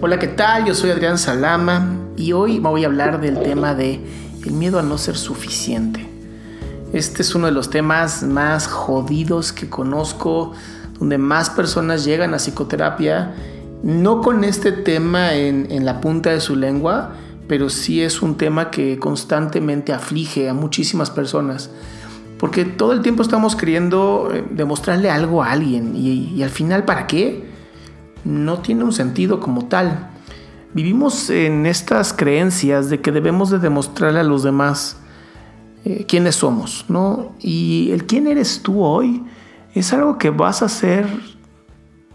Hola, ¿qué tal? Yo soy Adrián Salama y hoy me voy a hablar del tema de el miedo a no ser suficiente. Este es uno de los temas más jodidos que conozco, donde más personas llegan a psicoterapia, no con este tema en, la punta de su lengua, pero sí es un tema que constantemente aflige a muchísimas personas. Porque todo el tiempo estamos queriendo eh, demostrarle algo a alguien y al final, ¿para qué? No tiene un sentido como tal. Vivimos en estas creencias de que debemos de demostrarle a los demás eh, quiénes somos, ¿no? Y el quién eres tú hoy es algo que vas a hacer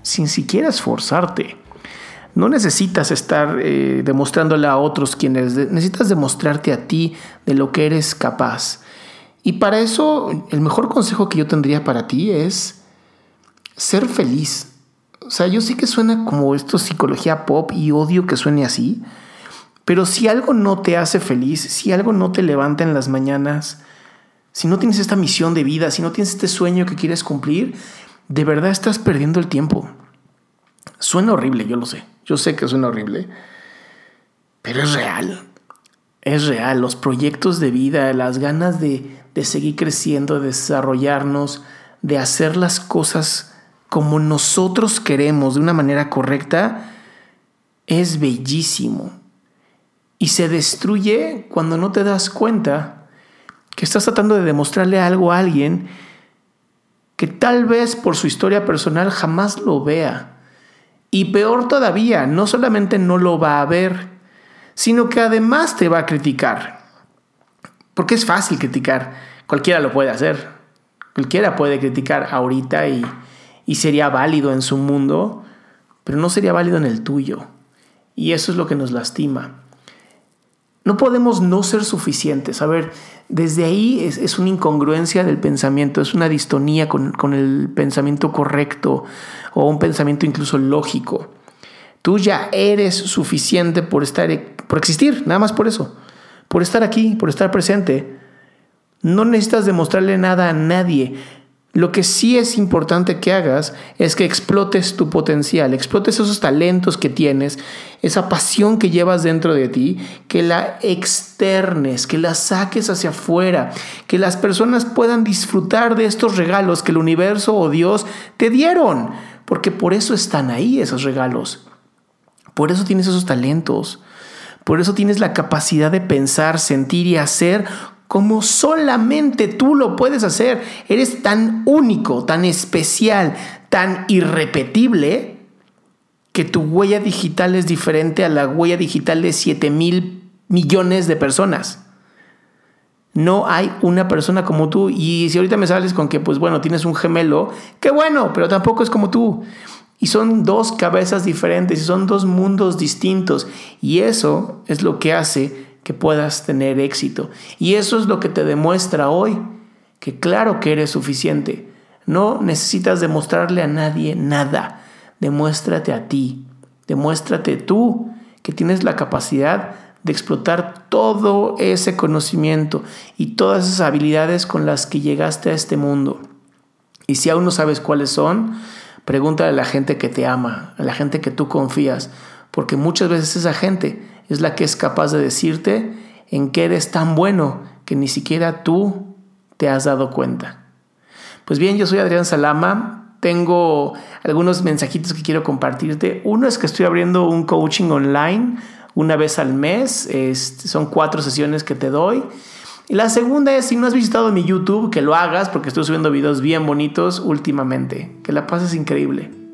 sin siquiera esforzarte. No necesitas estar eh, demostrándole a otros quién eres, necesitas demostrarte a ti de lo que eres capaz. Y para eso, el mejor consejo que yo tendría para ti es ser feliz. O sea, yo sé que suena como esto psicología pop y odio que suene así, pero si algo no te hace feliz, si algo no te levanta en las mañanas, si no tienes esta misión de vida, si no tienes este sueño que quieres cumplir, de verdad estás perdiendo el tiempo. Suena horrible, yo lo sé. Yo sé que suena horrible, pero es real. Es real. Los proyectos de vida, las ganas de, de seguir creciendo, de desarrollarnos, de hacer las cosas como nosotros queremos, de una manera correcta, es bellísimo y se destruye cuando no te das cuenta que estás tratando de demostrarle algo a alguien que tal vez por su historia personal jamás lo vea. Y peor todavía, no solamente no lo va a ver, sino que además te va a criticar. Porque es fácil criticar, cualquiera lo puede hacer. Cualquiera puede criticar ahorita y, y sería válido en su mundo, pero no sería válido en el tuyo. Y eso es lo que nos lastima. No podemos no ser suficientes. A ver, desde ahí es, una incongruencia del pensamiento, es una distonía con, con, el pensamiento correcto o un pensamiento incluso lógico. Tú ya eres suficiente por estar, por existir, nada más por eso, por estar aquí, por estar presente. No necesitas demostrarle nada a nadie. Lo que sí es importante que hagas es que explotes tu potencial, explotes esos talentos que tienes, esa pasión que llevas dentro de ti, que la externes, que la saques hacia afuera, que las personas puedan disfrutar de estos regalos que el universo o Dios te dieron, porque por eso están ahí esos regalos. Por eso tienes esos talentos. Por eso tienes la capacidad de pensar, sentir y hacer como solamente tú lo puedes hacer. Eres tan único, tan especial, tan irrepetible, que tu huella digital es diferente a la huella digital de 7 mil millones de personas. No hay una persona como tú. Y si ahorita me sales con que, pues bueno, tienes un gemelo, qué bueno, pero tampoco es como tú. Y son dos cabezas diferentes y son dos mundos distintos. Y eso es lo que hace que puedas tener éxito. Y eso es lo que te demuestra hoy, que claro que eres suficiente. No necesitas demostrarle a nadie nada. Demuéstrate a ti. Demuéstrate tú que tienes la capacidad de explotar todo ese conocimiento y todas esas habilidades con las que llegaste a este mundo. Y si aún no sabes cuáles son, pregúntale a la gente que te ama, a la gente que tú confías, porque muchas veces esa gente es la que es capaz de decirte en qué eres tan bueno que ni siquiera tú te has dado cuenta. Pues bien, yo soy Adrián Salama, tengo algunos mensajitos que quiero compartirte. Uno es que estoy abriendo un coaching online una vez al mes, son cuatro sesiones que te doy. Y la segunda es, si no has visitado mi YouTube, que lo hagas porque estoy subiendo videos bien bonitos últimamente. Que la pases increíble.